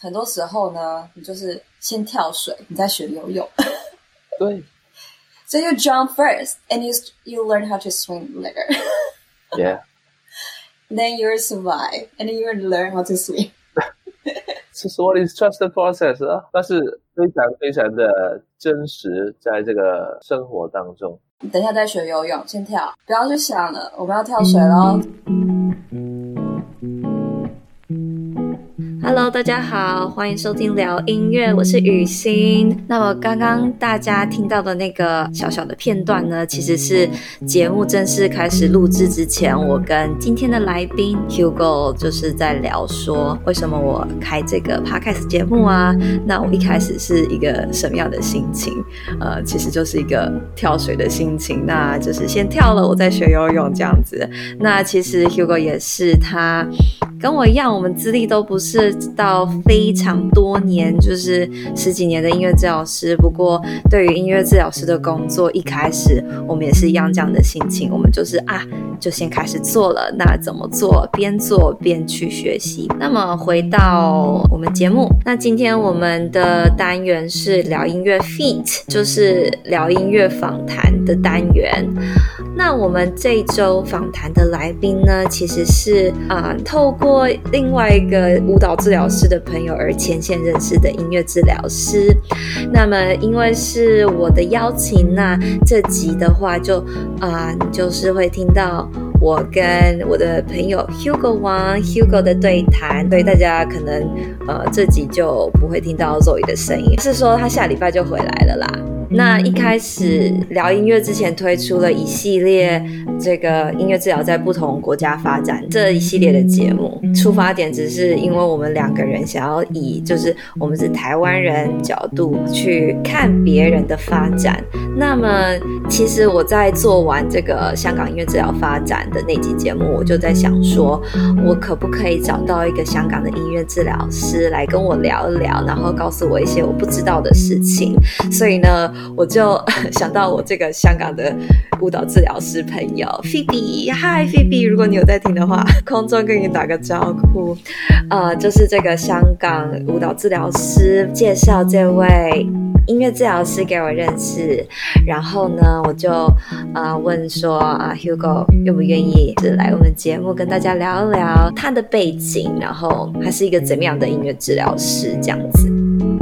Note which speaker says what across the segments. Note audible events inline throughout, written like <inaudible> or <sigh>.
Speaker 1: 很多时候呢，你就是先跳水，你再学游泳。
Speaker 2: 对。
Speaker 1: So you jump first, and you you learn how to swim later.
Speaker 2: Yeah.
Speaker 1: Then you survive, and then you learn how to swim.
Speaker 2: Is what is trust the process 啊，但是非常非常的真实，在这个生活当中。
Speaker 1: 等一下再学游泳，先跳，不要去想了，我们要跳水喽。Hello，大家好，欢迎收听聊音乐，我是雨欣。那么刚刚大家听到的那个小小的片段呢，其实是节目正式开始录制之前，我跟今天的来宾 Hugo 就是在聊说，为什么我开这个 Podcast 节目啊？那我一开始是一个什么样的心情？呃，其实就是一个跳水的心情，那就是先跳了，我再学游泳这样子。那其实 Hugo 也是他。跟我一样，我们资历都不是到非常多年，就是十几年的音乐治疗师。不过，对于音乐治疗师的工作，一开始我们也是一样这样的心情，我们就是啊，就先开始做了。那怎么做？边做边去学习。那么回到我们节目，那今天我们的单元是聊音乐 feat，就是聊音乐访谈的单元。那我们这周访谈的来宾呢，其实是啊、呃，透过另外一个舞蹈治疗师的朋友而牵线认识的音乐治疗师。那么因为是我的邀请，那这集的话就啊、呃，就是会听到我跟我的朋友 Hugo 王 Hugo 的对谈。所以大家可能呃这集就不会听到 Zoe 的声音，是说他下礼拜就回来了啦。那一开始聊音乐之前，推出了一系列这个音乐治疗在不同国家发展这一系列的节目，出发点只是因为我们两个人想要以就是我们是台湾人角度去看别人的发展。那么其实我在做完这个香港音乐治疗发展的那集节目，我就在想说，我可不可以找到一个香港的音乐治疗师来跟我聊一聊，然后告诉我一些我不知道的事情。所以呢。我就 <laughs> 想到我这个香港的舞蹈治疗师朋友菲比，嗨，菲比，如果你有在听的话，空中跟你打个招呼，呃，就是这个香港舞蹈治疗师介绍这位音乐治疗师给我认识，然后呢，我就呃问说啊，Hugo 愿不愿意是来我们节目跟大家聊一聊他的背景，然后他是一个怎么样的音乐治疗师这样子。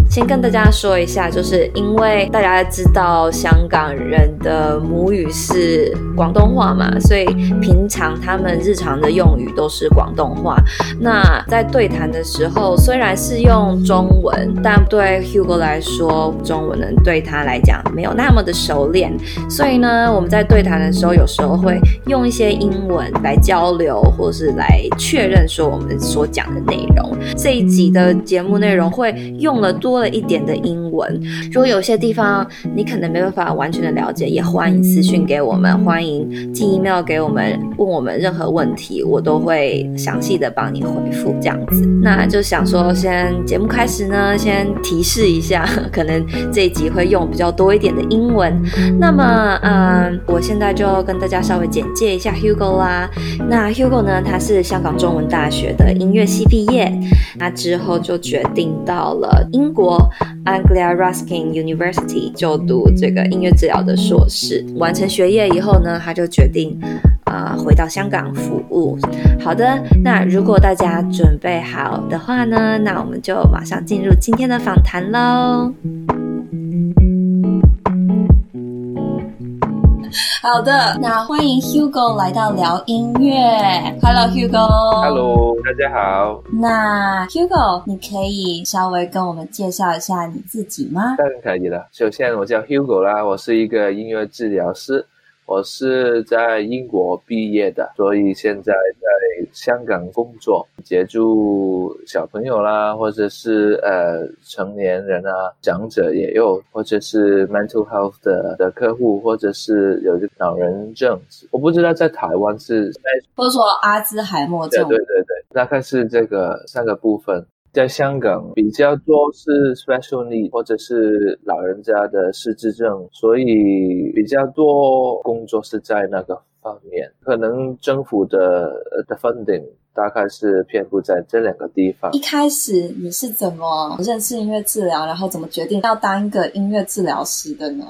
Speaker 1: 先跟大家说一下，就是因为大家知道香港人的母语是广东话嘛，所以平常他们日常的用语都是广东话。那在对谈的时候，虽然是用中文，但对 Hugo 来说，中文呢对他来讲没有那么的熟练。所以呢，我们在对谈的时候，有时候会用一些英文来交流，或是来确认说我们所讲的内容。这一集的节目内容会用了多多了一点的英文，如果有些地方你可能没办法完全的了解，也欢迎私讯给我们，欢迎寄 email 给我们，问我们任何问题，我都会详细的帮你回复这样子。那就想说，先节目开始呢，先提示一下，<laughs> 可能这一集会用比较多一点的英文。那么，嗯，我现在就跟大家稍微简介一下 Hugo 啦。那 Hugo 呢，他是香港中文大学的音乐系毕业，那之后就决定到了英国。Anglia Ruskin University 就读这个音乐治疗的硕士，完成学业以后呢，他就决定啊、回到香港服务。好的，那如果大家准备好的话呢，那我们就马上进入今天的访谈喽。好的，那欢迎 Hugo 来到聊音乐。Hello Hugo。
Speaker 2: Hello，大家好。
Speaker 1: 那 Hugo，你可以稍微跟我们介绍一下你自己吗？
Speaker 2: 当然可以了。首先，我叫 Hugo 啦，我是一个音乐治疗师。我是在英国毕业的，所以现在在香港工作，协助小朋友啦，或者是呃成年人啊，长者也有，或者是 mental health 的的客户，或者是有个老人症，我不知道在台湾是，
Speaker 1: 或者说阿兹海默症，
Speaker 2: 对对对对，大概是这个三个部分。在香港比较多是 special need 或者是老人家的失智症，所以比较多工作是在那个方面。可能政府的的 funding 大概是遍布在这两个地方。
Speaker 1: 一开始你是怎么认识音乐治疗，然后怎么决定要当一个音乐治疗师的呢？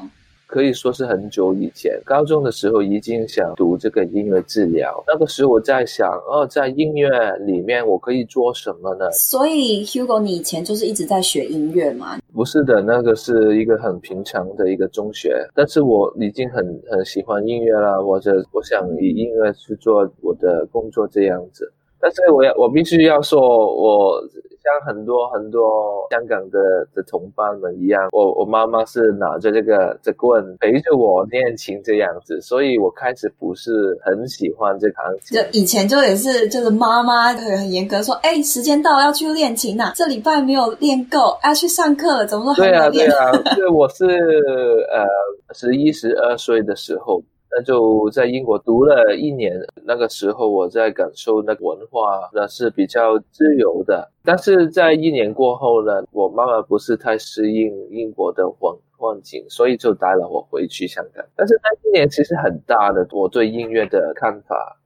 Speaker 2: 可以说是很久以前，高中的时候已经想读这个音乐治疗。那个时候我在想，哦，在音乐里面我可以做什么呢？
Speaker 1: 所以，Hugo，你以前就是一直在学音乐吗？
Speaker 2: 不是的，那个是一个很平常的一个中学，但是我已经很很喜欢音乐了，或者我想以音乐去做我的工作这样子。但是我要我必须要说，我。像很多很多香港的的同伴们一样，我我妈妈是拿着这个这棍陪着我练琴这样子，所以我开始不是很喜欢这行琴。
Speaker 1: 就以前就也是，就是妈妈会很严格说，哎，时间到了要去练琴呐，这礼拜没有练够，要去上课了，怎么都还没练？
Speaker 2: 对啊，对啊，对，我是呃十一十二岁的时候。那就在英国读了一年，那个时候我在感受那个文化，那是比较自由的。但是在一年过后呢，我妈妈不是太适应英国的环环境，所以就带了我回去香港。但是那一年其实很大的我对音乐的看法。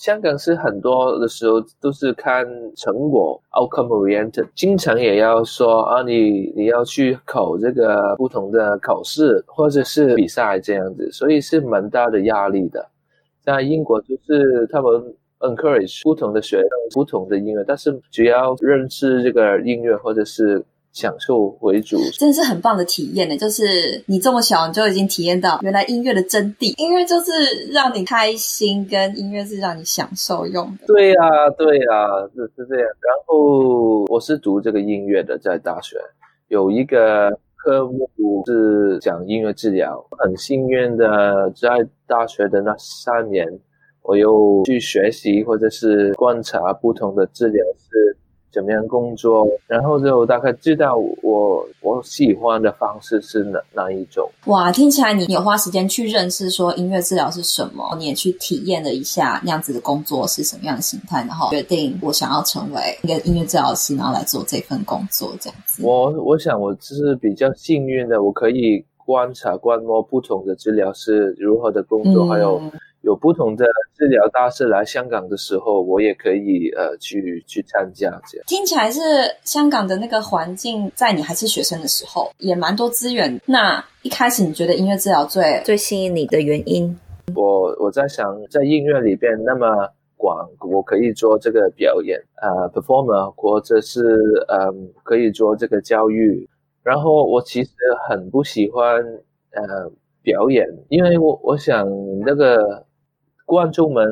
Speaker 2: 香港是很多的时候都是看成果 outcome oriented，经常也要说啊，你你要去考这个不同的考试或者是比赛这样子，所以是蛮大的压力的。在英国就是他们 encourage 不同的学生不同的音乐，但是只要认识这个音乐或者是。享受为主，
Speaker 1: 真的是很棒的体验呢。就是你这么小，你就已经体验到原来音乐的真谛。音乐就是让你开心，跟音乐是让你享受用的。
Speaker 2: 对呀，对呀，是是这样。然后我是读这个音乐的，在大学有一个科目是讲音乐治疗。很幸运的，在大学的那三年，我又去学习或者是观察不同的治疗师。怎么样工作，然后就大概知道我我喜欢的方式是哪哪一种。
Speaker 1: 哇，听起来你有花时间去认识说音乐治疗是什么，你也去体验了一下那样子的工作是什么样的形态，然后决定我想要成为一个音乐治疗师，然后来做这份工作这样子。
Speaker 2: 我我想我是比较幸运的，我可以观察观摩不同的治疗师如何的工作，嗯、还有。有不同的治疗大师来香港的时候，我也可以呃去去参加这样。
Speaker 1: 听起来是香港的那个环境，在你还是学生的时候也蛮多资源。那一开始你觉得音乐治疗最最吸引你的原因？
Speaker 2: 我我在想，在音乐里边那么广，我可以做这个表演呃 performer，或者是嗯、呃、可以做这个教育。然后我其实很不喜欢呃表演，因为我我想那个。观众们，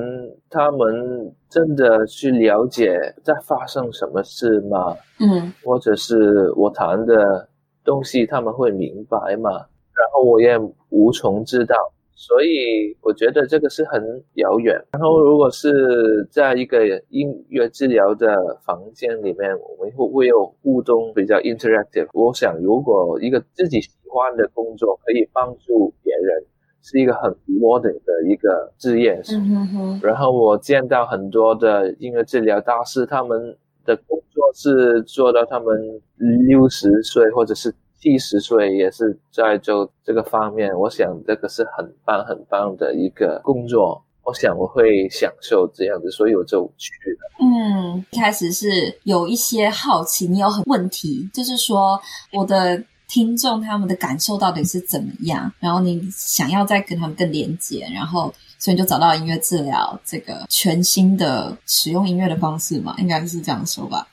Speaker 2: 他们真的去了解在发生什么事吗？
Speaker 1: 嗯，或
Speaker 2: 者是我谈的东西，他们会明白吗？然后我也无从知道，所以我觉得这个是很遥远。然后如果是在一个音乐治疗的房间里面，我们会会有互动，比较 interactive。我想，如果一个自己喜欢的工作可以帮助别人。是一个很 modern 的一个职业，
Speaker 1: 嗯哼哼。
Speaker 2: 然后我见到很多的音乐治疗大师，他们的工作是做到他们六十岁或者是七十岁，也是在做这个方面。我想这个是很棒很棒的一个工作，我想我会享受这样子，所以我就去了。
Speaker 1: 嗯，一开始是有一些好奇，你有很问题，就是说我的。听众他们的感受到底是怎么样？然后你想要再跟他们更连接，然后所以你就找到音乐治疗这个全新的使用音乐的方式嘛，应该是这样说吧。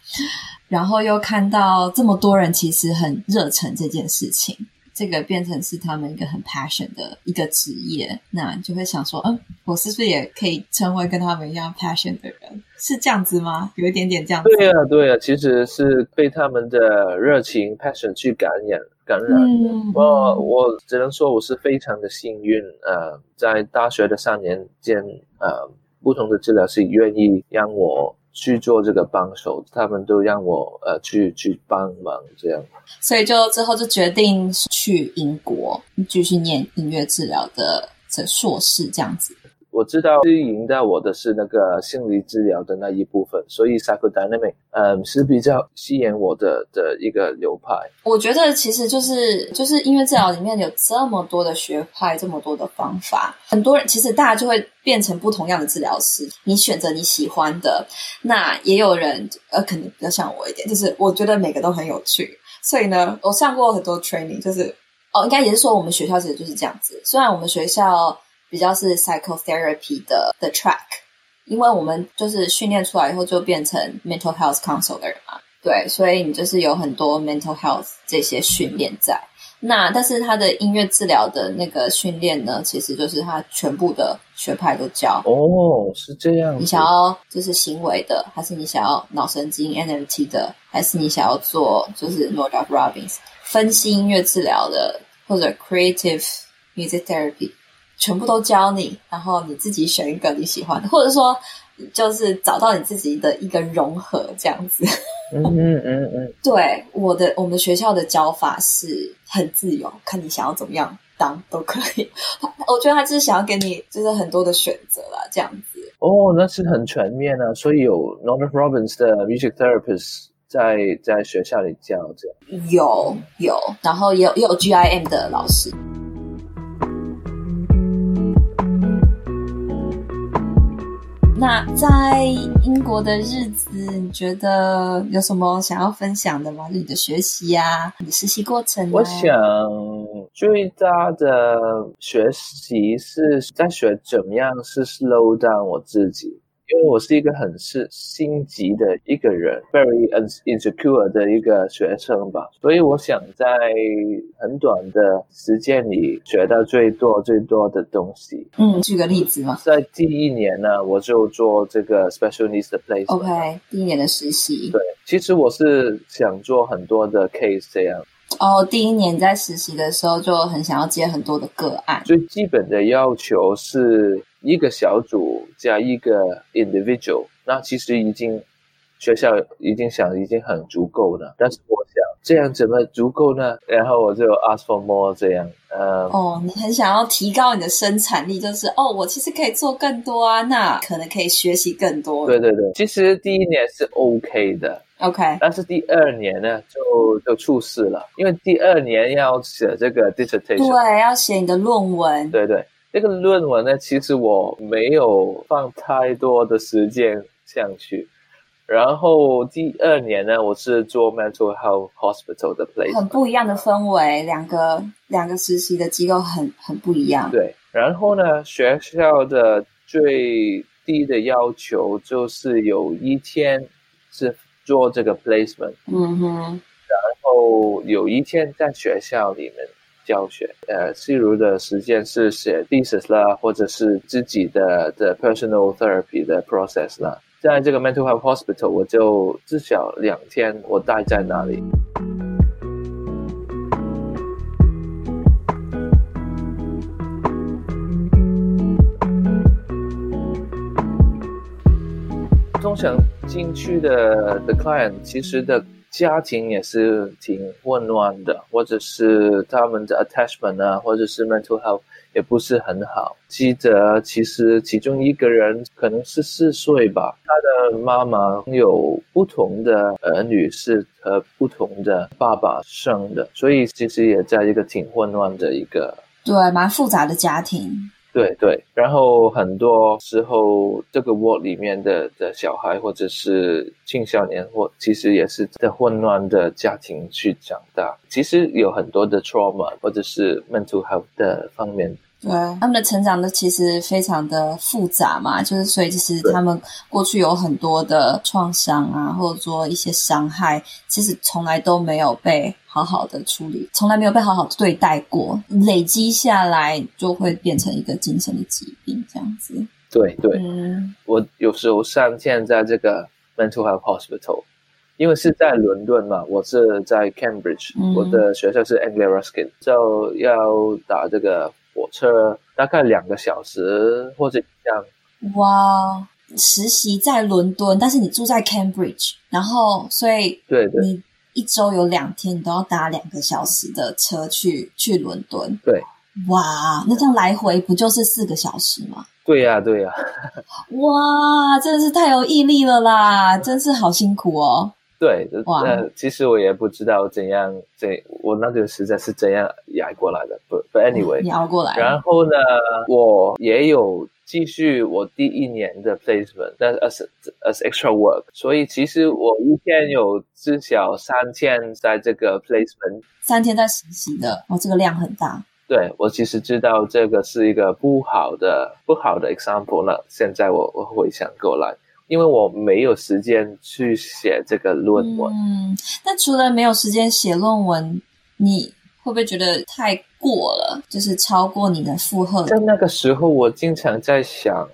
Speaker 1: 然后又看到这么多人其实很热忱这件事情。这个变成是他们一个很 passion 的一个职业，那就会想说，嗯，我是不是也可以成为跟他们一样 passion 的人？是这样子吗？有一点点这样子。
Speaker 2: 对啊，对啊，其实是被他们的热情 passion 去感染感染的。嗯、我我只能说我是非常的幸运，呃，在大学的三年间，呃，不同的治疗师愿意让我。去做这个帮手，他们都让我呃去去帮忙这样，
Speaker 1: 所以就之后就决定去英国继续念音乐治疗的这硕士这样子。
Speaker 2: 我知道吸引到我的是那个心理治疗的那一部分，所以 psychodynamic 嗯是比较吸引我的的一个流派。
Speaker 1: 我觉得其实就是就是音乐治疗里面有这么多的学派，这么多的方法，很多人其实大家就会变成不同样的治疗师。你选择你喜欢的，那也有人呃可能比较像我一点，就是我觉得每个都很有趣。所以呢，我上过很多 training，就是哦，应该也是说我们学校其实就是这样子。虽然我们学校比较是 psychotherapy 的的 track，因为我们就是训练出来以后就变成 mental health counselor 嘛，对，所以你就是有很多 mental health 这些训练在。那但是他的音乐治疗的那个训练呢，其实就是他全部的学派都教。
Speaker 2: 哦，是这样。
Speaker 1: 你想要就是行为的，还是你想要脑神经 NLP 的，还是你想要做就是 Northrop Robbins 分析音乐治疗的，或者 Creative Music Therapy，全部都教你，然后你自己选一个你喜欢的，或者说就是找到你自己的一个融合这样子。
Speaker 2: 嗯嗯嗯嗯，<laughs>
Speaker 1: 对，我的我们学校的教法是很自由，看你想要怎么样当都可以。<laughs> 我觉得他就是想要给你就是很多的选择啦，这样子。
Speaker 2: 哦，那是很全面啊，所以有 Northrop Robbins 的 music therapist 在在学校里教这样。
Speaker 1: 有有，然后也有也有 GIM 的老师。那在英国的日子，你觉得有什么想要分享的吗？你的学习啊，你的实习过程？
Speaker 2: 我想最大的学习是在学怎么样是 slow down 我自己。因为我是一个很是心急的一个人，very insecure 的一个学生吧，所以我想在很短的时间里学到最多最多的东西。
Speaker 1: 嗯，举个例子嘛，
Speaker 2: 在第一年呢，我就做这个 special needs 的 place。
Speaker 1: OK，第一年的实习。
Speaker 2: 对，其实我是想做很多的 case 这样。
Speaker 1: 哦，第一年在实习的时候就很想要接很多的个案。
Speaker 2: 最基本的要求是。一个小组加一个 individual，那其实已经学校已经想已经很足够了。但是我想这样怎么足够呢？然后我就 ask for more 这样。呃，
Speaker 1: 哦，你很想要提高你的生产力，就是哦，我其实可以做更多啊，那可能可以学习更多。
Speaker 2: 对对对，其实第一年是 OK 的
Speaker 1: ，OK，
Speaker 2: 但是第二年呢就就出事了，因为第二年要写这个 dissertation，
Speaker 1: 对，要写你的论文，
Speaker 2: 对对。这个论文呢，其实我没有放太多的时间上去。然后第二年呢，我是做 mental health hospital 的 place，
Speaker 1: 很不一样的氛围，两个两个实习的机构很很不一样。
Speaker 2: 对，然后呢，学校的最低的要求就是有一天是做这个 placement，
Speaker 1: 嗯哼，
Speaker 2: 然后有一天在学校里面。教学，呃，例如的时间是写 thesis 啦，或者是自己的的 personal therapy 的 process 啦。在这个 mental health hospital，我就至少两天我待在那里。通常进去的的 client 其实的。家庭也是挺混乱的，或者是他们的 attachment 啊，或者是 mental health 也不是很好。记得其实其中一个人可能是四岁吧，他的妈妈有不同的儿女是和不同的爸爸生的，所以其实也在一个挺混乱的一个，
Speaker 1: 对，蛮复杂的家庭。
Speaker 2: 对对，然后很多时候这个窝里面的的小孩或者是青少年，或其实也是在混乱的家庭去长大，其实有很多的 trauma 或者是 mental health 的方面。
Speaker 1: 对，他们的成长都其实非常的复杂嘛，就是所以其实他们过去有很多的创伤啊，或者说一些伤害，其实从来都没有被好好的处理，从来没有被好好的对待过，累积下来就会变成一个精神的疾病这样子。
Speaker 2: 对对，嗯，我有时候上线在这个 mental health hospital，因为是在伦敦嘛，我是在 Cambridge，嗯，我的学校是 Anglia Ruskin，就要打这个。火车大概两个小时或者这样。
Speaker 1: 哇，实习在伦敦，但是你住在 Cambridge，然后所以
Speaker 2: 对对，
Speaker 1: 你一周有两天你都要搭两个小时的车去去伦敦。
Speaker 2: 对，
Speaker 1: 哇，那这样来回不就是四个小时吗？
Speaker 2: 对呀、啊，对呀、啊。
Speaker 1: 哇，真的是太有毅力了啦，真是好辛苦哦。
Speaker 2: 对，哇，呃，其实我也不知道怎样，这我那个时间是怎样压过来的。不，but anyway，
Speaker 1: 你熬过来。
Speaker 2: 然后呢，我也有继续我第一年的 placement，但是 as as extra work，所以其实我一天有至少三天在这个 placement，
Speaker 1: 三天在实习的，哦，这个量很大。
Speaker 2: 对，我其实知道这个是一个不好的不好的 example 了。现在我我回想过来，因为我没有时间去写这个论文。
Speaker 1: 嗯，那除了没有时间写论文，你会不会觉得太过了？就是超过你的负荷？
Speaker 2: 在那个时候，我经常在想。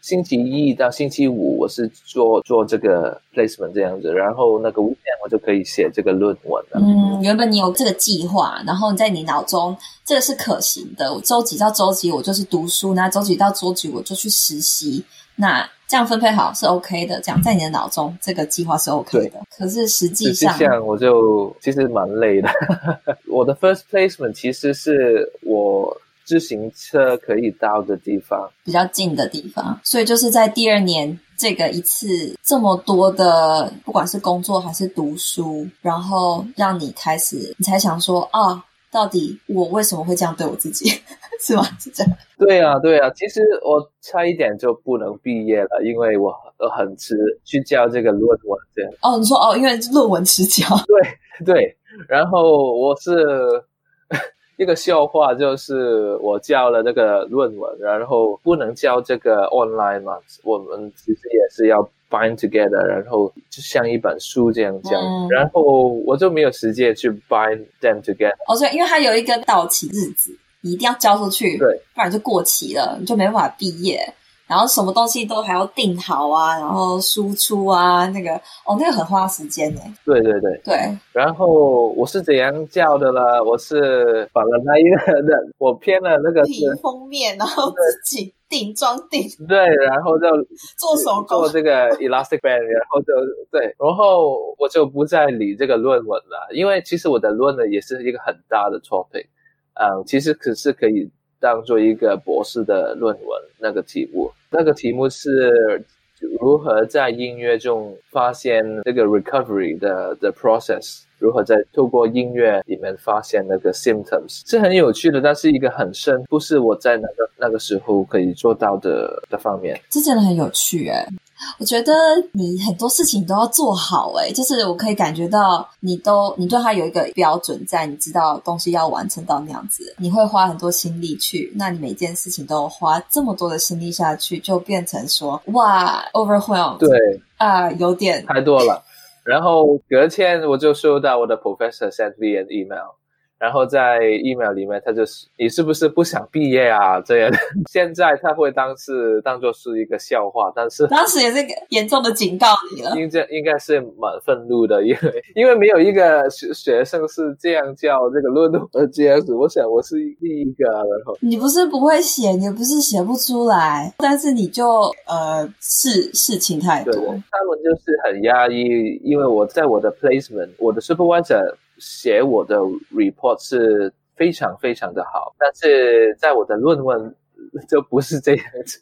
Speaker 2: 星期一到星期五，我是做做这个 placement 这样子，然后那个 weekend 我就可以写这个论文了。
Speaker 1: 嗯，原本你有这个计划，然后在你脑中这个是可行的。周几到周几我就是读书，那周几到周几我就去实习，那这样分配好是 OK 的。这样在你的脑中这个计划是 OK 的。可是实际上，
Speaker 2: 实际上我就其实蛮累的。<laughs> 我的 first placement 其实是我。自行车可以到的地方，
Speaker 1: 比较近的地方，所以就是在第二年这个一次这么多的，不管是工作还是读书，然后让你开始，你才想说啊，到底我为什么会这样对我自己，<laughs> 是吗？是这样？
Speaker 2: 对啊，对啊，其实我差一点就不能毕业了，因为我很迟去交这个论文，这样。
Speaker 1: 哦，你说哦，因为论文迟交。
Speaker 2: 对 <laughs> 对，然后我是。一个笑话就是我交了那个论文，然后不能交这个 online 嘛，我们其实也是要 bind together，然后就像一本书这样讲，嗯、然后我就没有时间去 bind them together。
Speaker 1: 哦，所以因为它有一个到期日子，你一定要交出去，
Speaker 2: 对，
Speaker 1: 不然就过期了，你就没办法毕业。然后什么东西都还要定好啊，然后输出啊，那个哦，那个很花时间呢。
Speaker 2: 对对对
Speaker 1: 对。
Speaker 2: 然后我是怎样叫的呢？我是把了那一个人，我编了那个
Speaker 1: 是封面，然后自己定装订。
Speaker 2: 对，然后就
Speaker 1: 做手工
Speaker 2: 做这个 <laughs> elastic band，然后就对，然后我就不再理这个论文了，因为其实我的论文也是一个很大的 topic，嗯，其实可是可以当做一个博士的论文那个题目。那个题目是如何在音乐中发现这个 recovery 的的 process，如何在透过音乐里面发现那个 symptoms，是很有趣的，但是一个很深，不是我在那个那个时候可以做到的的方面。
Speaker 1: 这真的很有趣诶。我觉得你很多事情都要做好，诶，就是我可以感觉到你都你对他有一个标准在，你知道东西要完成到那样子，你会花很多心力去，那你每件事情都花这么多的心力下去，就变成说哇 overwhelmed，
Speaker 2: 对
Speaker 1: 啊、呃，有点
Speaker 2: 太多了。然后隔天我就收到我的 professor sent me an email。然后在 email 里面，他就是你是不是不想毕业啊？这样，<laughs> 现在他会当是当做是一个笑话，但是
Speaker 1: 当时也是严重的警告你了。
Speaker 2: 应该应该是蛮愤怒的，因为因为没有一个学学生是这样叫这个论文这样子。我想我是第一个，然后
Speaker 1: 你不是不会写，你不是写不出来，但是你就呃事事情太多。
Speaker 2: 他们就是很压抑，因为我在我的 placement，我的 supervisor。写我的 report 是非常非常的好，但是在我的论文 <laughs> 就不是这样子，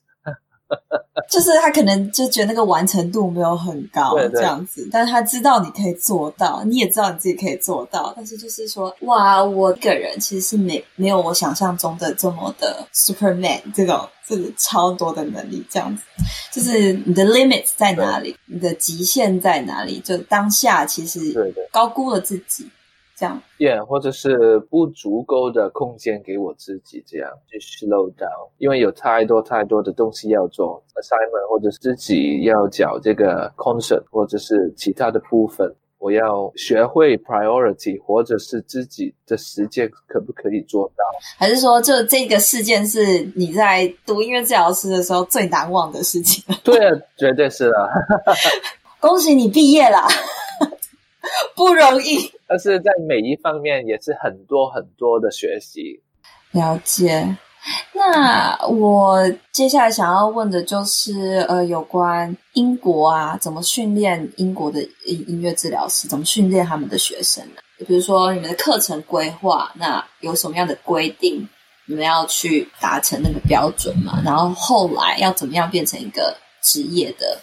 Speaker 2: <laughs>
Speaker 1: 就是他可能就觉得那个完成度没有很高，
Speaker 2: 对对，
Speaker 1: 这样子，但是他知道你可以做到，你也知道你自己可以做到，但是就是说，哇，我个人其实是没没有我想象中的这么的 Superman 这种，这个超多的能力，这样子，就是你的 limit 在哪里，你的极限在哪里，就当下其实高估了自己。这样
Speaker 2: ，yeah，或者是不足够的空间给我自己，这样去 slow down，因为有太多太多的东西要做，assignment 或者是自己要缴这个 concert，或者是其他的部分，我要学会 priority，或者是自己的时间可不可以做到？
Speaker 1: 还是说，就这个事件是你在读音乐治疗师的时候最难忘的事情？
Speaker 2: 对啊，绝对是啊！<laughs>
Speaker 1: 恭喜你毕业了。<laughs> 不容易，
Speaker 2: 但是在每一方面也是很多很多的学习。
Speaker 1: 了解。那我接下来想要问的就是，呃，有关英国啊，怎么训练英国的音音乐治疗师，怎么训练他们的学生呢？比如说你们的课程规划，那有什么样的规定？你们要去达成那个标准嘛？然后后来要怎么样变成一个职业的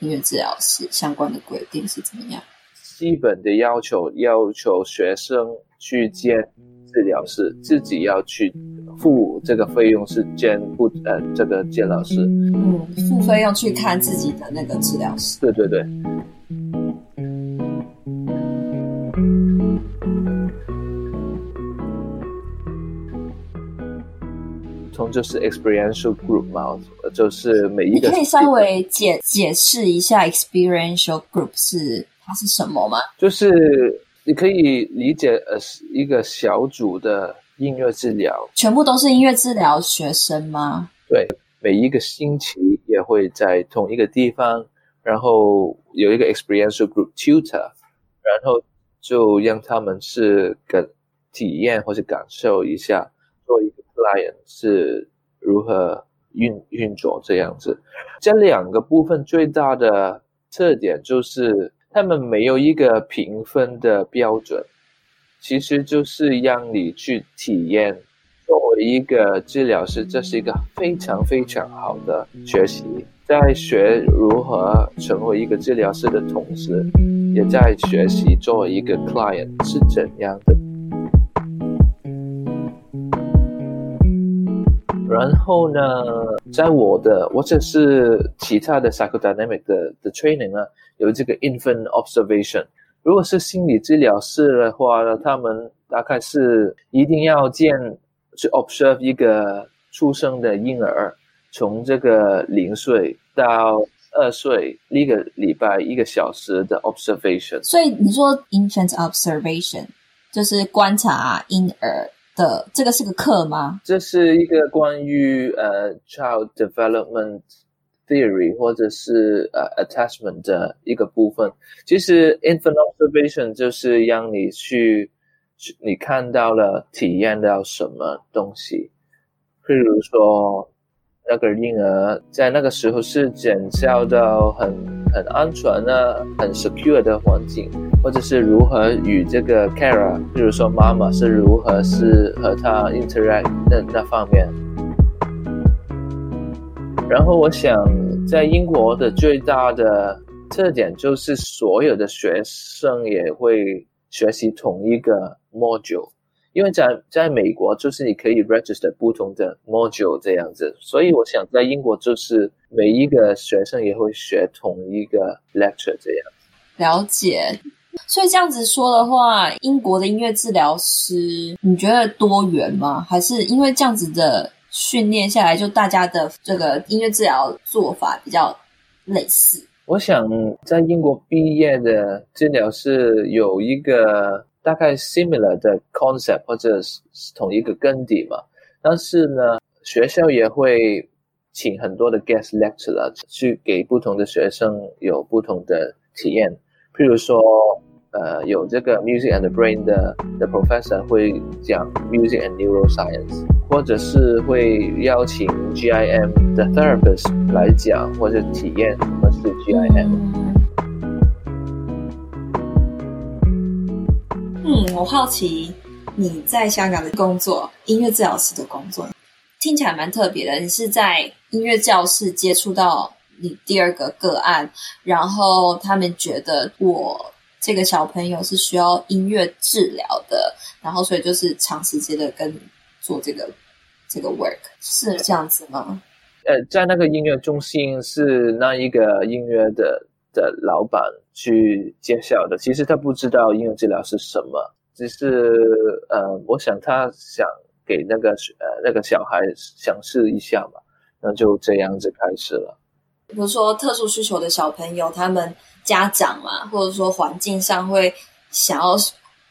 Speaker 1: 音乐治疗师？相关的规定是怎么样？
Speaker 2: 基本的要求要求学生去见治疗师，自己要去付这个费用是见不呃这个见老师，
Speaker 1: 嗯，付费用去看自己的那个治疗师。
Speaker 2: 对对对。从就是 experiential group 嘛，就是每一个。
Speaker 1: 你可以稍微解解释一下 experiential group 是它是什么吗？
Speaker 2: 就是你可以理解呃是一个小组的音乐治疗，
Speaker 1: 全部都是音乐治疗学生吗？
Speaker 2: 对，每一个星期也会在同一个地方，然后有一个 experiential group tutor，然后就让他们是感体验或者感受一下做一个。client 是如何运运作这样子？这两个部分最大的特点就是，他们没有一个评分的标准，其实就是让你去体验。作为一个治疗师，这是一个非常非常好的学习，在学如何成为一个治疗师的同时，也在学习作为一个 client 是怎样的。然后呢，在我的或者是其他的 psychodynamic 的的 training 呢，有这个 infant observation。如果是心理治疗师的话呢，他们大概是一定要见去 observe 一个出生的婴儿，从这个零岁到二岁一个礼拜一个小时的 observation。
Speaker 1: 所以你说 infant observation 就是观察婴儿。的这个是个课吗？
Speaker 2: 这是一个关于呃 child development theory 或者是呃 attachment 的一个部分。其实 infant observation 就是让你去，你看到了、体验到什么东西。譬如说，那个婴儿在那个时候是减少到很。很安全的、很 secure 的环境，或者是如何与这个 carer，比如说妈妈是如何是和他 interact 的那方面。然后我想，在英国的最大的特点就是，所有的学生也会学习同一个 module。因为在在美国，就是你可以 register 不同的 module 这样子，所以我想在英国就是每一个学生也会学同一个 lecture 这样。
Speaker 1: 了解，所以这样子说的话，英国的音乐治疗师你觉得多元吗？还是因为这样子的训练下来，就大家的这个音乐治疗做法比较类似？
Speaker 2: 我想在英国毕业的治疗师有一个。大概 similar 的 concept 或者是同一个根底嘛，但是呢，学校也会请很多的 guest lecturer 去给不同的学生有不同的体验。譬如说，呃，有这个 music and the brain 的的 professor 会讲 music and neuroscience，或者是会邀请 GIM 的 therapist 来讲或者体验什么是 GIM。
Speaker 1: 嗯，我好奇你在香港的工作，音乐治疗师的工作听起来蛮特别的。你是在音乐教室接触到你第二个个案，然后他们觉得我这个小朋友是需要音乐治疗的，然后所以就是长时间的跟做这个这个 work，是这样子吗？
Speaker 2: 呃，在那个音乐中心是那一个音乐的的老板。去介绍的，其实他不知道音乐治疗是什么，只是呃，我想他想给那个呃那个小孩想试一下嘛，那就这样子开始了。
Speaker 1: 比如说特殊需求的小朋友，他们家长嘛，或者说环境上会想要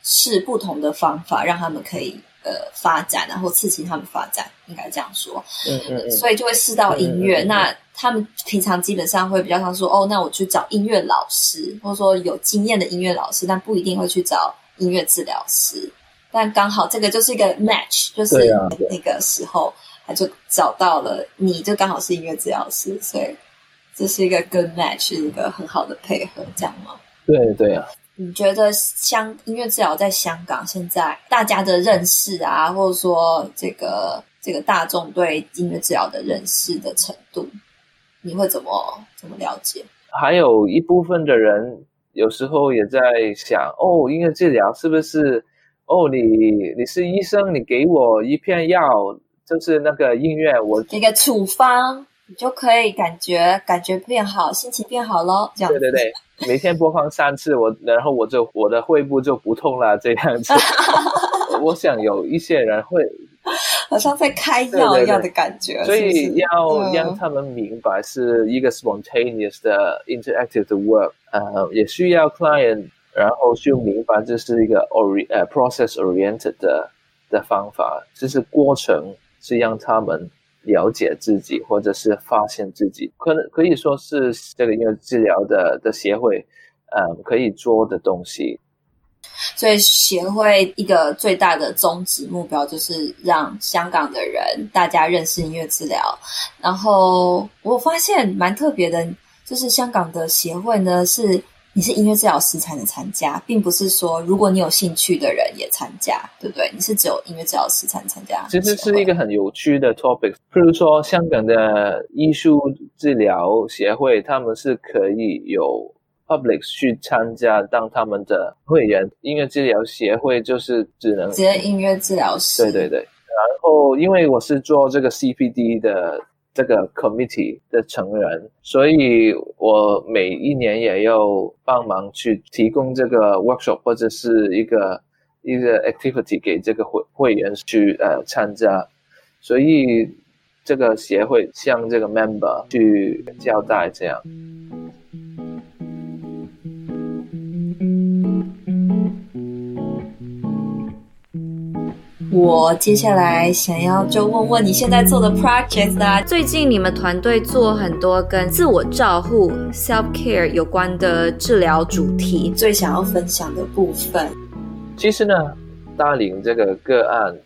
Speaker 1: 试不同的方法，让他们可以呃发展，然后刺激他们发展，应该这样说。嗯嗯，嗯。所以就会试到音乐，嗯嗯嗯，那。他们平常基本上会比较常说，哦，那我去找音乐老师，或者说有经验的音乐老师，但不一定会去找音乐治疗师。但刚好这个就是一个 match，就是那个时候他就找到了你，就刚好是音乐治疗师，所以这是一个 good match，是一个很好的配合，这样吗？
Speaker 2: 对对啊。
Speaker 1: 你觉得香音乐治疗在香港现在大家的认识啊，或者说这个这个大众对音乐治疗的认识的程度，你会怎么怎么了解？
Speaker 2: 还有一部分的人有时候也在想，哦，音乐治疗是不是？哦，你你是医生，你给我一片药，就是那个音乐，我
Speaker 1: 一个处方，你就可以感觉感觉变好，心情变好咯。这样子。
Speaker 2: 对对对。每天播放三次，我然后我就我的胃部就不痛了，这样子。<laughs> 我想有一些人会 <laughs>
Speaker 1: 好像在开药一样的感觉，
Speaker 2: 对对对，所以要让他们明白是一个 spontaneous 的 interactive 的 work，呃，也需要 client，然后就明白这是一个 ori 呃 process oriented 的的方法，就是过程是让他们。了解自己，或者是发现自己，可能可以说是这个音乐治疗的的协会，嗯，可以做的东西。
Speaker 1: 所以协会一个最大的宗旨目标就是让香港的人大家认识音乐治疗。然后我发现蛮特别的，就是香港的协会呢是。你是音乐治疗师才能参加，并不是说如果你有兴趣的人也参加，对不对？你是只有音乐治疗师才能参加。
Speaker 2: 其实是一个很有趣的 topic。譬如说，香港的艺术治疗协会，他们是可以有 public 去参加当他们的会员。音乐治疗协会就是只能
Speaker 1: 直接音乐治疗师。
Speaker 2: 对对对。然后，因为我是做这个 CPD 的。这个 committee 的成员，所以我每一年也要帮忙去提供这个 workshop 或者是一个一个 activity 给这个会会员去呃参加，所以这个协会向这个 member 去交代这样。
Speaker 1: 我接下来想要就问问你现在做的 project 啊。最近你们团队做很多跟自我照护 self care 有关的治疗主题，最想要分享的部分。
Speaker 2: 其实呢，带领这个个案，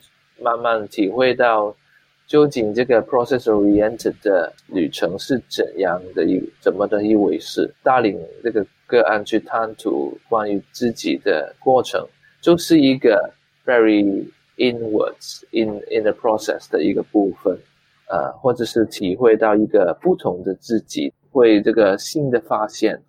Speaker 2: 慢慢体会到究竟这个 process oriented 的旅程是怎样的一怎么的一回事。带领这个个案去探讨关于自己的过程，就是一个 very inwards in in the process 的一个部分，呃，或者是体会到一个不同的自己，会这个新的发现，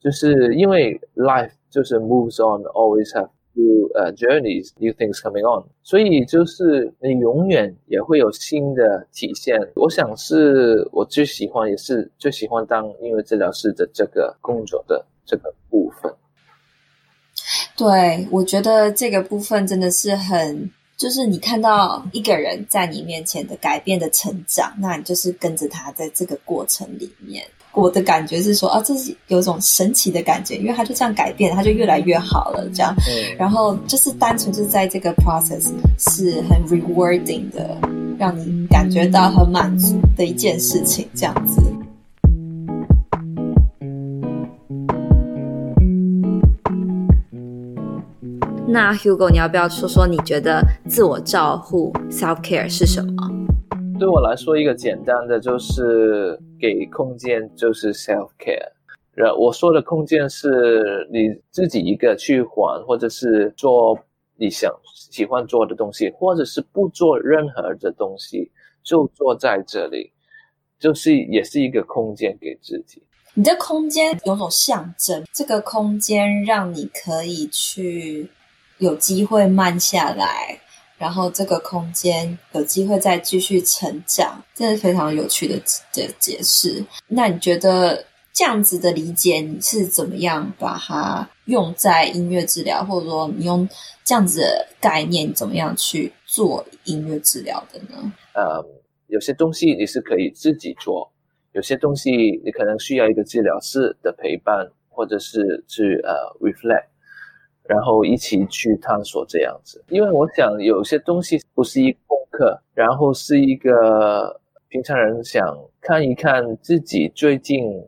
Speaker 2: 就是因为 life 就是 moves on，always have new 呃 journeys, new things coming on，所以就是你永远也会有新的体现。我想是我最喜欢，也是最喜欢当音乐治疗师的这个工作的这个部分。
Speaker 1: 对，我觉得这个部分真的是很，就是你看到一个人在你面前的改变的成长，那你就是跟着他在这个过程里面。我的感觉是说，啊，这是有种神奇的感觉，因为他就这样改变，他就越来越好了，这样。然后就是单纯就是在这个 process 是很 rewarding 的，让你感觉到很满足的一件事情，这样子。那 Hugo，你要不要说说你觉得自我照护 self care 是什么？
Speaker 2: 对我来说，一个简单的就是给空间，就是 self care。然我说的空间是你自己一个去还，或者是做你想喜欢做的东西，或者是不做任何的东西，就坐在这里，就是也是一个空间给自己。
Speaker 1: 你的空间有种象征，这个空间让你可以去。有机会慢下来，然后这个空间有机会再继续成长，这是非常有趣的的解释。那你觉得这样子的理解，你是怎么样把它用在音乐治疗，或者说你用这样子的概念，怎么样去做音乐治疗的呢？
Speaker 2: 呃，有些东西你是可以自己做，有些东西你可能需要一个治疗师的陪伴，或者是去呃 reflect。然后一起去探索这样子，因为我想有些东西不是一功课，然后是一个平常人想看一看自己最近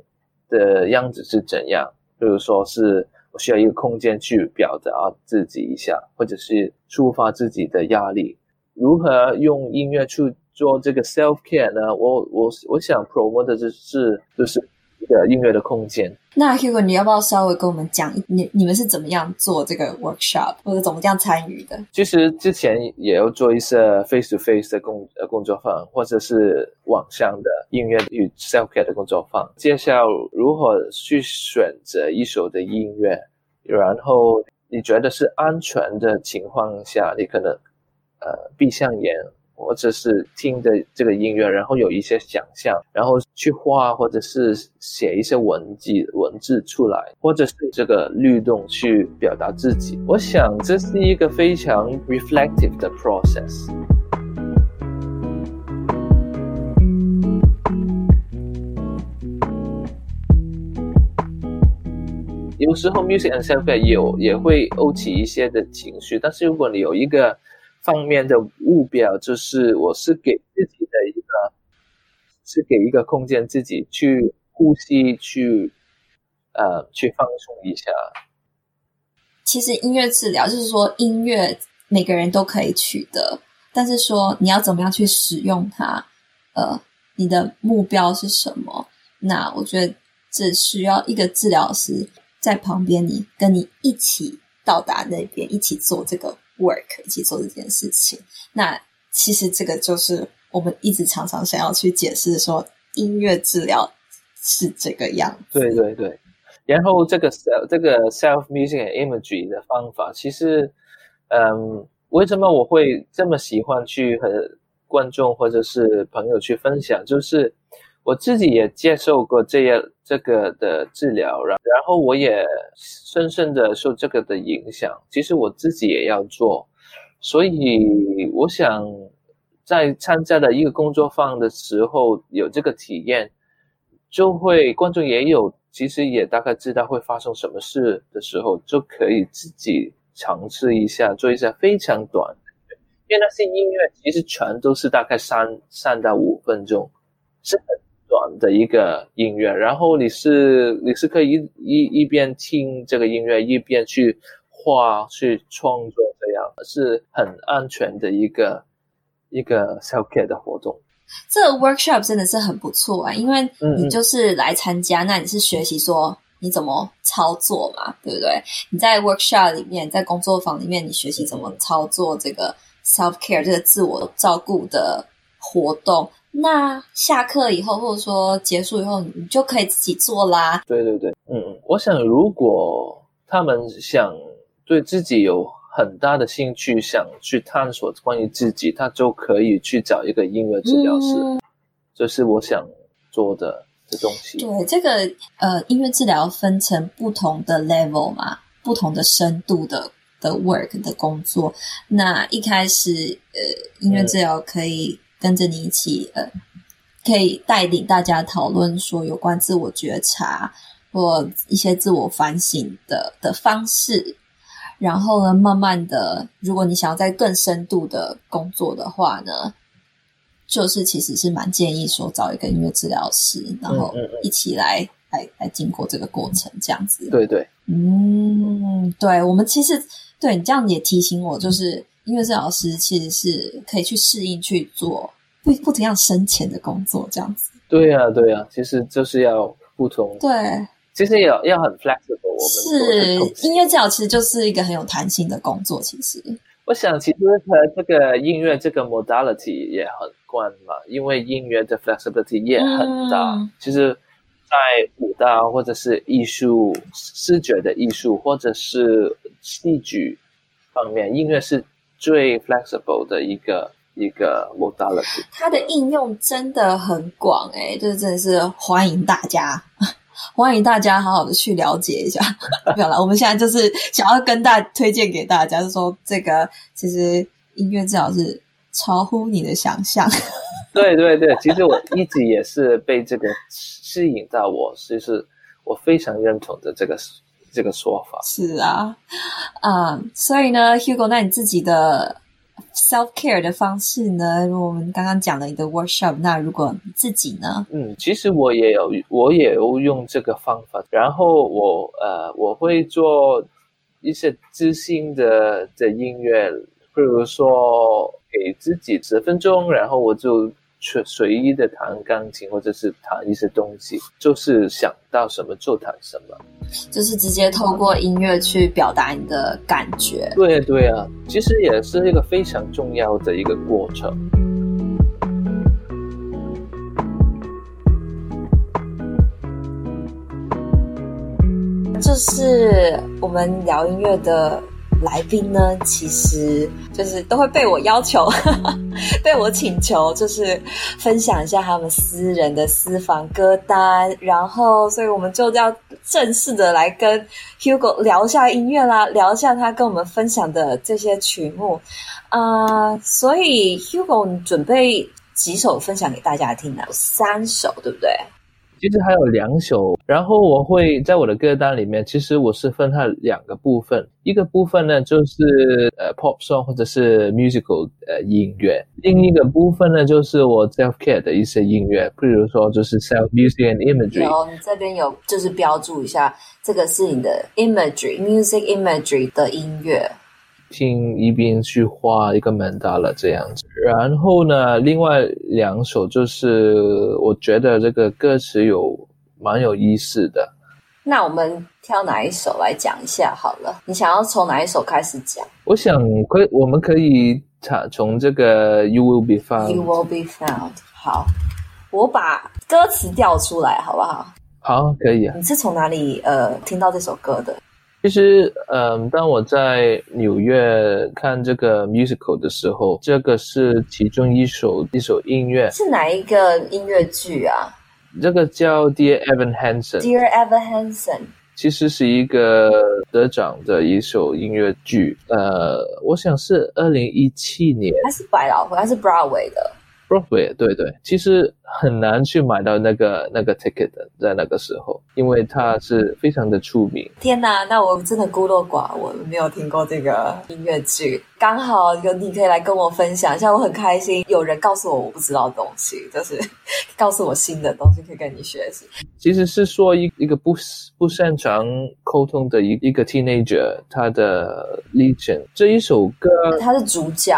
Speaker 2: 的样子是怎样，比如说是我需要一个空间去表达自己一下，或者是抒发自己的压力，如何用音乐去做这个 self care 呢？我我我想 promote 的是就是一个音乐的空间。
Speaker 1: 那 Hugo，你要不要稍微跟我们讲，你你们是怎么样做这个 workshop，或者怎么样参与的？
Speaker 2: 其实之前也有做一些 face to face 的工呃工作坊，或者是网上的音乐与 self care 的工作坊，介绍如何去选择一首的音乐，然后你觉得是安全的情况下，你可能呃闭上眼。或者是听的这个音乐，然后有一些想象，然后去画，或者是写一些文字文字出来，或者是这个律动去表达自己。我想这是一个非常 reflective 的 process。有时候 music and self-care 有也会勾起一些的情绪，但是如果你有一个方面的目标就是，我是给自己的一个，是给一个空间，自己去呼吸，去呃，去放松一下。
Speaker 1: 其实音乐治疗就是说，音乐每个人都可以取得，但是说你要怎么样去使用它，呃，你的目标是什么？那我觉得这需要一个治疗师在旁边，你跟你一起到达那边，一起做这个。Work 一起做这件事情，那其实这个就是我们一直常常想要去解释说，音乐治疗是这个样子。
Speaker 2: 对对对，然后这个 self 这个 self music and imagery 的方法，其实，嗯，为什么我会这么喜欢去和观众或者是朋友去分享？就是我自己也接受过这样这个的治疗，然然后我也深深的受这个的影响。其实我自己也要做，所以我想在参加的一个工作坊的时候有这个体验，就会观众也有，其实也大概知道会发生什么事的时候，就可以自己尝试一下，做一下非常短的，因为那些音乐其实全都是大概三三到五分钟，是很。短的一个音乐，然后你是你是可以一一一边听这个音乐，一边去画去创作，这样是很安全的一个一个 self care 的活动。
Speaker 1: 这个 workshop 真的是很不错啊，因为你就是来参加，嗯嗯，那你是学习说你怎么操作嘛，对不对？你在 workshop 里面，在工作坊里面，你学习怎么操作这个 self care 这个自我照顾的活动。那下课以后，或者说结束以后，你就可以自己做啦。
Speaker 2: 对对对，嗯嗯，我想如果他们想对自己有很大的兴趣，想去探索关于自己，他就可以去找一个音乐治疗师，嗯、这是我想做的的东西。
Speaker 1: 对，这个呃，音乐治疗分成不同的 level 嘛，不同的深度的的 work 的工作。那一开始呃，音乐治疗可以、嗯。跟着你一起，呃，可以带领大家讨论说有关自我觉察或一些自我反省的的方式。然后呢，慢慢的，如果你想要在更深度的工作的话呢，就是其实是蛮建议说找一个音乐治疗师，然后一起来来来经过这个过程，这样子。
Speaker 2: 对对，
Speaker 1: 嗯，对，我们其实对你这样也提醒我，就是。音乐治疗师其实是可以去适应去做不不同样深浅的工作，这样子。
Speaker 2: 对呀、啊，对呀、啊，其实就是要不同。
Speaker 1: 对，
Speaker 2: 其实也要要很 flexible。我们
Speaker 1: 是音乐治疗，其实就是一个很有弹性的工作。其实，我
Speaker 2: 想其实和这个音乐这个 modality 也很关嘛，因为音乐的 flexibility 也很大。嗯、其实，在舞蹈或者是艺术、视觉的艺术或者是戏剧方面，音乐是。最 flexible 的一个一个 modality，
Speaker 1: 它的应用真的很广诶，就是真的是欢迎大家，<laughs> 欢迎大家好好的去了解一下。不要了，我们现在就是想要跟大推荐给大家，就是说这个其实音乐治疗是超乎你的想象。<laughs>
Speaker 2: 对对对，其实我一直也是被这个吸引到我，其实我非常认同的这个。这个说法
Speaker 1: 是啊，啊、嗯，所以呢，Hugo，那你自己的 self care 的方式呢？我们刚刚讲了你的 workshop，那如果你自己呢？
Speaker 2: 嗯，其实我也有，我也有用这个方法。然后我呃，我会做一些知心的的音乐，比如说给自己十分钟，然后我就随随意的弹钢琴或者是弹一些东西，就是想到什么就弹什么，
Speaker 1: 就是直接透过音乐去表达你的感觉。
Speaker 2: 对对啊，其实也是一个非常重要的一个过程。
Speaker 1: 这是我们聊音乐的来宾呢，其实就是都会被我要求，<laughs> 被我请求，就是分享一下他们私人的私房歌单。然后，所以我们就要正式的来跟 Hugo 聊一下音乐啦，聊一下他跟我们分享的这些曲目啊、呃。所以，Hugo，你准备几首分享给大家听呢？三首，对不对？
Speaker 2: 其实还有两首，然后我会在我的歌单里面，其实我是分它两个部分，一个部分呢就是呃 pop song 或者是 musical 呃音乐，另一个部分呢就是我 self care 的一些音乐，比如说就是 self music and imagery。
Speaker 1: 然后你这边有就是标注一下，这个是你的 imagery music imagery 的音乐。
Speaker 2: 听一边去画一个门达拉这样子，然后呢，另外两首就是我觉得这个歌词有蛮有意思的。
Speaker 1: 那我们挑哪一首来讲一下好了？你想要从哪一首开始讲？
Speaker 2: 我想可以，我们可以从从这个 You Will Be Found。
Speaker 1: You Will Be Found。好，我把歌词调出来，好不好？
Speaker 2: 好，可以啊。
Speaker 1: 你是从哪里呃听到这首歌的？
Speaker 2: 其实，嗯，当我在纽约看这个 musical 的时候，这个是其中一首一首音乐。
Speaker 1: 是哪一个音乐剧啊？
Speaker 2: 这个叫 Dear Evan Hansen。
Speaker 1: Dear Evan Hansen，
Speaker 2: 其实是一个得奖的一首音乐剧。呃，我想是二零一七年。
Speaker 1: 它是百老汇，它是 Broadway 的
Speaker 2: ？Broadway，对对，其实很难去买到那个那个 ticket 在那个时候，因为它是非常的出名。
Speaker 1: 天哪，那我真的孤陋寡闻，没有听过这个音乐剧。刚好有你可以来跟我分享一下，我很开心有人告诉我我不知道的东西，就是 <laughs> 告诉我新的东西可以跟你学习。
Speaker 2: 其实是说一一个不不擅长沟通的一一个 teenager，他的历程。这一首歌，
Speaker 1: 他是主角。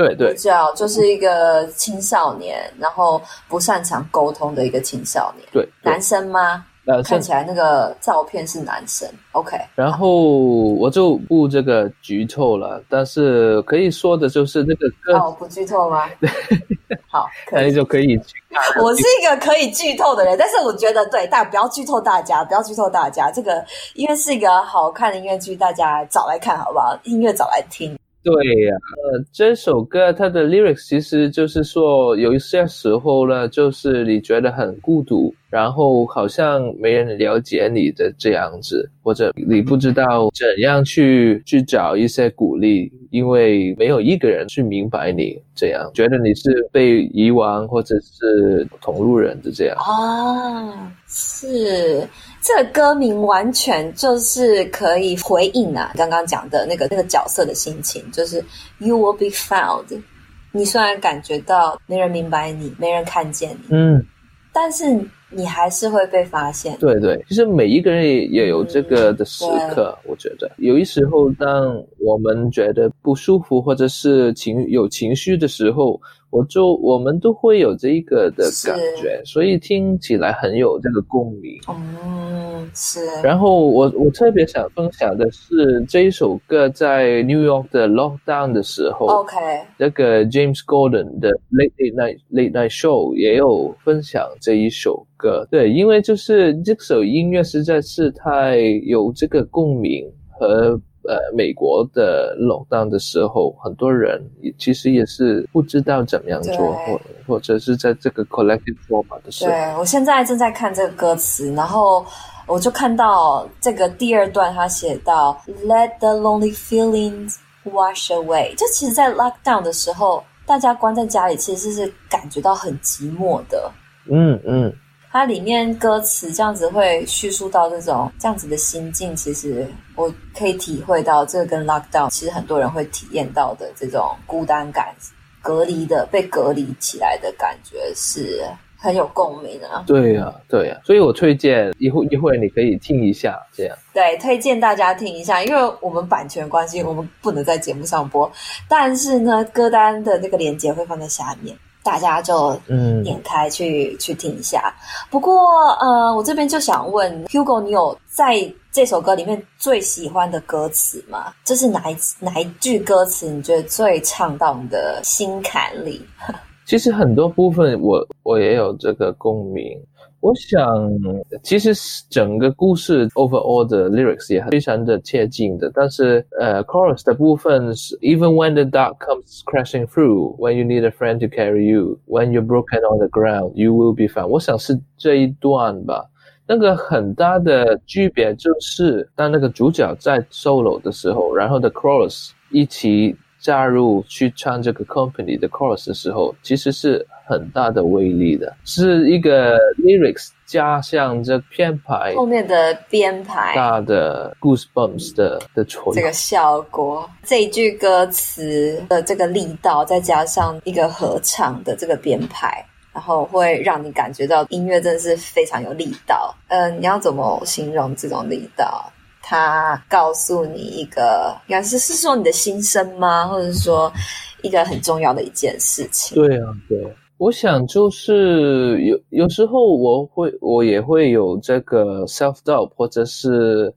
Speaker 2: 对对，
Speaker 1: 叫就是一个青少年，然后不擅长沟通的一个青少年。
Speaker 2: 对，
Speaker 1: 男生吗？呃，看起来那个照片是男生。OK。然
Speaker 2: 后我就不这个剧透了，但是可以说的就是那个歌。
Speaker 1: 哦，不剧透吗？对。<laughs> 好，可
Speaker 2: 以就可以去看。
Speaker 1: 我是一个可以剧透的人，但是我觉得对，但不要剧透大家，不要剧透大家。这个因为是一个好看的音乐剧，大家找来看好不好？音乐找来听。
Speaker 2: 对呀、呃，这首歌它的 lyrics 其实就是说，有一些时候呢，就是你觉得很孤独。然后好像没人了解你的这样子，或者你不知道怎样去去找一些鼓励，因为没有一个人去明白你这样，觉得你是被遗忘或者是同路人的这样。
Speaker 1: 啊，是这个歌名完全就是可以回应啊，刚刚讲的那个那个角色的心情，就是 You will be found。你虽然感觉到没人明白你，没人看见你，
Speaker 2: 嗯，
Speaker 1: 但是。你还是会被发现。
Speaker 2: 对对，其实每一个人也也有这个的时刻，嗯、我觉得有一时候，当我们觉得不舒服或者是情有情绪的时候，我就我们都会有这一个的感觉，所以听起来很有这个共鸣。
Speaker 1: 嗯，是。然
Speaker 2: 后我我特别想分享的是这一首歌在 New York 的 Lockdown 的时候
Speaker 1: ，OK，
Speaker 2: 那个 James Gordon 的 Late Late Night Late Night Show 也有分享这一首。歌对，因为就是这首音乐实在是太有这个共鸣和呃美国的 lockdown 的时候，很多人也其实也是不知道怎么样做，或或者是在这个 collective trauma 的时候。
Speaker 1: 对，我现在正在看这个歌词，然后我就看到这个第二段，他写到 Let the lonely feelings wash away。就其实，在 lockdown 的时候，大家关在家里，其实是感觉到很寂寞的。
Speaker 2: 嗯嗯。
Speaker 1: 它里面歌词这样子会叙述到这种这样子的心境，其实我可以体会到，这个跟 lockdown 其实很多人会体验到的这种孤单感、隔离的被隔离起来的感觉是很有共鸣的。
Speaker 2: 对呀、啊，对呀、啊，所以我推荐一会一会你可以听一下，这样。
Speaker 1: 对，推荐大家听一下，因为我们版权关系，我们不能在节目上播，但是呢，歌单的那个链接会放在下面。大家就嗯点开去、嗯、去听一下。不过呃，我这边就想问 Hugo，你有在这首歌里面最喜欢的歌词吗？这是哪一哪一句歌词你觉得最唱到你的心坎里？
Speaker 2: 其实很多部分我我也有这个共鸣。我想，其实整个故事 overall 的 lyrics 也非常的贴近的，但是呃 chorus 的部分是 Even when the dark comes crashing through, when you need a friend to carry you, when you're broken on the ground, you will be found。我想是这一段吧。那个很大的区别就是，当那个主角在 solo 的时候，然后 the chorus 一起加入去唱这个 company 的 chorus 的时候，其实是。很大的威力的，是一个 lyrics 加上这编排
Speaker 1: 后面的编排
Speaker 2: 大的 goosebumps 的的这
Speaker 1: 个效果，这一句歌词的这个力道，再加上一个合唱的这个编排，然后会让你感觉到音乐真的是非常有力道。嗯、呃，你要怎么形容这种力道？它告诉你一个，应该是是说你的心声吗？或者是说一个很重要的一件事情？
Speaker 2: 对啊，对。我想就是有有时候我会我也会有这个 self doubt 或者是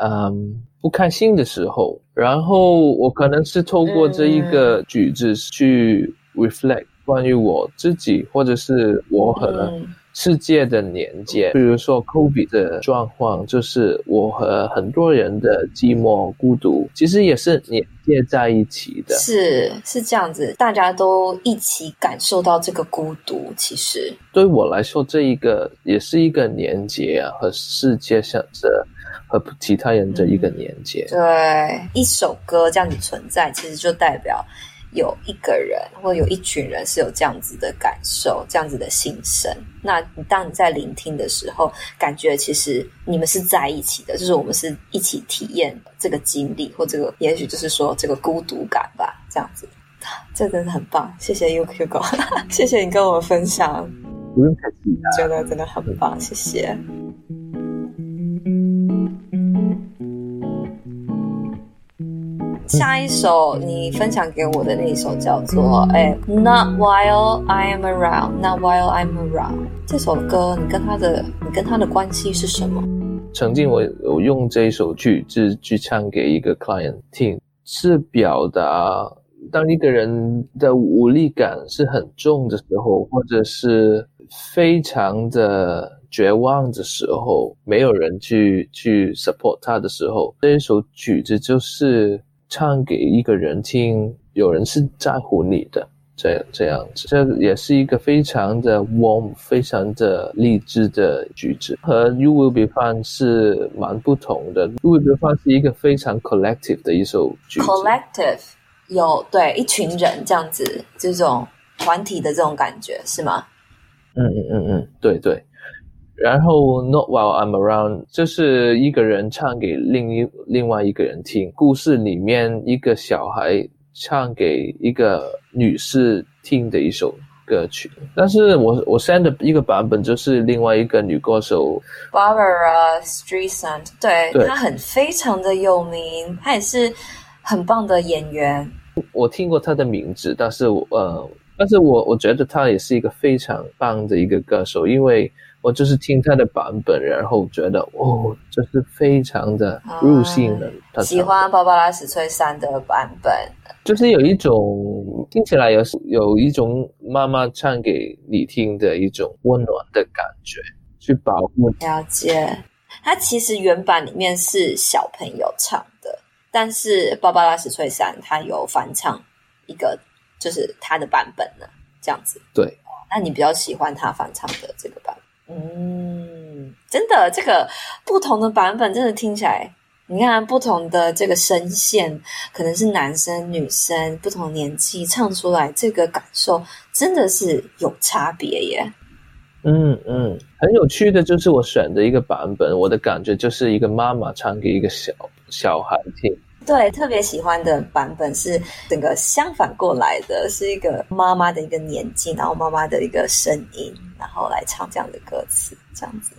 Speaker 2: 嗯不开心的时候，然后我可能是透过这一个举止去 reflect 关于我自己或者是我和世界的连接，比如说 Kobe 的状况，就是我和很多人的寂寞孤独，其实也是连接在一起的。
Speaker 1: 是是这样子，大家都一起感受到这个孤独。其实
Speaker 2: 对我来说，这一个也是一个连接啊，和世界上的和其他人的一个连接。
Speaker 1: 嗯，对，一首歌这样子存在，其实就代表。有一个人或有一群人是有这样子的感受，这样子的心声。那你当你在聆听的时候，感觉其实你们是在一起的，就是我们是一起体验这个经历，或这个也许就是说这个孤独感吧，这样子。这真的很棒，谢谢 UQ 狗 <laughs> 谢谢你跟我分享。
Speaker 2: 不用客气，
Speaker 1: 觉得真的很棒，谢谢。下一首你分享给我的那一首叫做《哎，Not While I Am Around》，Not While I'm Around。这首歌你跟他的你跟他的关系是什么？
Speaker 2: 曾经我有用这一首曲子去唱给一个 client 听，是表达当一个人的无力感是很重的时候，或者是非常的绝望的时候，没有人去去 support 他的时候，这一首曲子就是。唱给一个人听，有人是在乎你的，这样这样子，这也是一个非常的 warm、非常的励志的句子，和 You Will Be Fine 是蛮不同的。You Will Be Fine 是一个非常 collective 的一首句子
Speaker 1: ，collective 有对一群人这样子，这种团体的这种感觉是吗？
Speaker 2: 嗯嗯嗯嗯，对对。然后，Not while I'm around，就是一个人唱给另一另外一个人听。故事里面，一个小孩唱给一个女士听的一首歌曲。但是我我 send 的一个版本就是另外一个女歌手
Speaker 1: Barbara Streisand，对，对她很非常的有名，她也是很棒的演员。
Speaker 2: 我听过她的名字，但是我呃，但是我我觉得她也是一个非常棒的一个歌手，因为。我就是听他的版本，然后觉得哦，这是非常的入戏的。
Speaker 1: 嗯、喜欢芭芭拉史翠珊的版本，
Speaker 2: 就是有一种听起来有有一种妈妈唱给你听的一种温暖的感觉，去保护。
Speaker 1: 了解，他其实原版里面是小朋友唱的，但是芭芭拉史翠珊他有翻唱一个，就是他的版本呢，这样子。
Speaker 2: 对，
Speaker 1: 那你比较喜欢他翻唱的这个版本？嗯，真的，这个不同的版本真的听起来，你看不同的这个声线，可能是男生女生不同年纪唱出来，这个感受真的是有差别耶。
Speaker 2: 嗯嗯，很有趣的就是我选的一个版本，我的感觉就是一个妈妈唱给一个小小孩听。
Speaker 1: 对，特别喜欢的版本是整个相反过来的，是一个妈妈的一个年纪，然后妈妈的一个声音，然后来唱这样的歌词，这样子。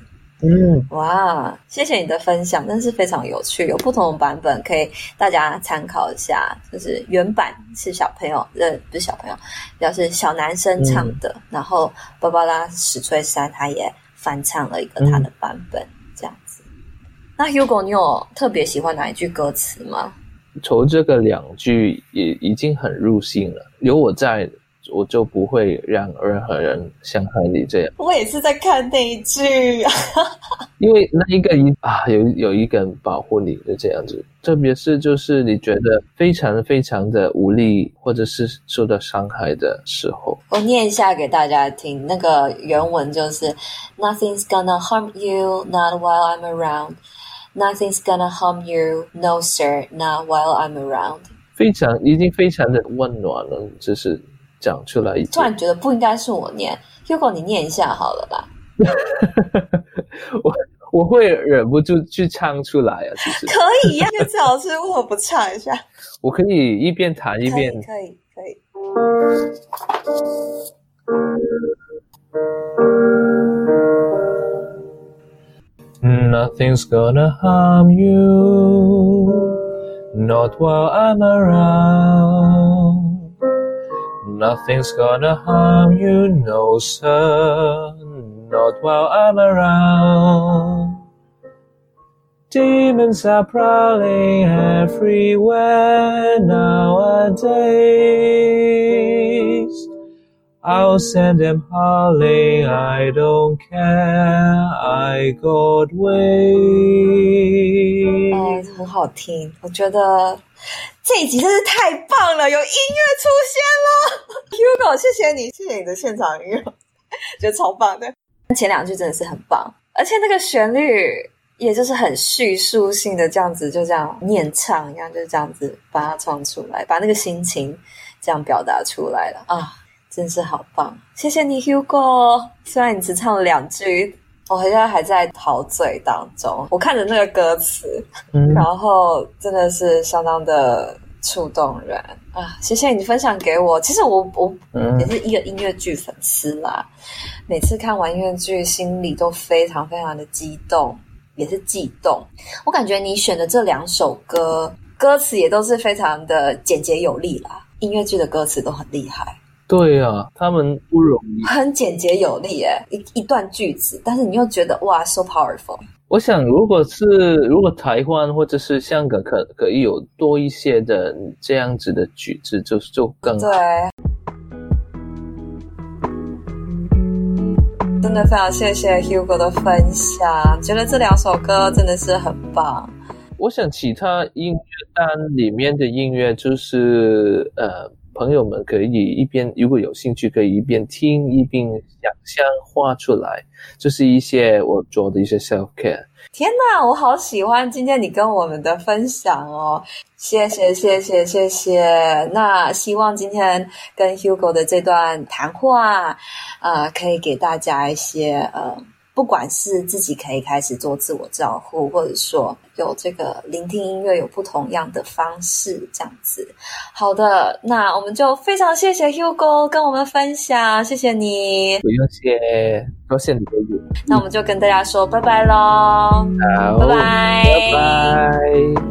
Speaker 2: 嗯，
Speaker 1: 哇，谢谢你的分享，真是非常有趣，有不同的版本可以大家参考一下。就是原版是小朋友，呃，不是小朋友，要是小男生唱的，嗯、然后芭芭拉史翠珊他也翻唱了一个他的版本。那 Hugo，你有特别喜欢哪一句歌词吗？
Speaker 2: 从这个两句也已经很入心了，有我在。我就不会让任何人伤害你这样。
Speaker 1: 我也是在看那一句啊，<laughs>
Speaker 2: 因为那一个一啊，有有一个人保护你的这样子，特别是就是你觉得非常非常的无力或者是受到伤害的时候。
Speaker 1: 我念一下给大家听，那个原文就是 Nothing's gonna harm you, not while I'm around. Nothing's gonna harm you, no sir, not while I'm around.
Speaker 2: 非常已经非常的温暖了，就是。讲出来一，
Speaker 1: 突然觉得不应该是我念，Hugo 你念一下好了吧。<laughs>
Speaker 2: 我我会忍不住去唱出来啊，其实
Speaker 1: 可以呀、啊，最好是为什么不唱一下？<laughs>
Speaker 2: 我可以一边弹一边，
Speaker 1: 可以可以。
Speaker 2: Nothing's gonna harm you, not while I'm around. Nothing's gonna harm you, no sir, not while I'm around. Demons are prowling everywhere nowadays. I'll send them howling, I don't care, I got way.
Speaker 1: 哎，很好听，我觉得。这一集真是太棒了，有音乐出现了，<laughs> Hugo，谢谢你，谢谢你的现场音乐，<laughs> 觉得超棒的。前两句真的是很棒，而且那个旋律也就是很叙述性的这样子，就这样念唱一样，就是这样子把它唱出来，把那个心情这样表达出来了啊，真是好棒，谢谢你，Hugo。虽然你只唱了两句。我现在还在陶醉当中，我看着那个歌词，嗯、然后真的是相当的触动人啊！谢谢你分享给我。其实我我也是一个音乐剧粉丝啦，嗯、每次看完音乐剧，心里都非常非常的激动，也是悸动。我感觉你选的这两首歌，歌词也都是非常的简洁有力啦。音乐剧的歌词都很厉害。
Speaker 2: 对啊，他们不容易，
Speaker 1: 很简洁有力耶，一一段句子，但是你又觉得哇，so powerful。
Speaker 2: 我想，如果是如果台湾或者是香港可可以有多一些的这样子的句子，就就更好。
Speaker 1: 对，真的非常谢谢 Hugo 的分享，觉得这两首歌真的是很棒。
Speaker 2: 我想其他音乐单里面的音乐就是呃。朋友们可以一边，如果有兴趣，可以一边听一边想象画出来，就是一些我做的一些 self care。
Speaker 1: 天哪，我好喜欢今天你跟我们的分享哦！谢谢，谢谢，谢谢。那希望今天跟 Hugo 的这段谈话，呃，可以给大家一些呃。不管是自己可以开始做自我照顾，或者说有这个聆听音乐有不同样的方式，这样子。好的，那我们就非常谢谢 Hugo 跟我们分享，谢谢你。
Speaker 2: 不用谢，多谢你的语。
Speaker 1: 那我们就跟大家说拜拜喽。
Speaker 2: 好，
Speaker 1: 拜拜，
Speaker 2: 拜拜。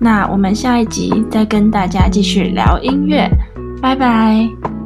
Speaker 3: 那我们下一集再跟大家继续聊音乐。拜拜。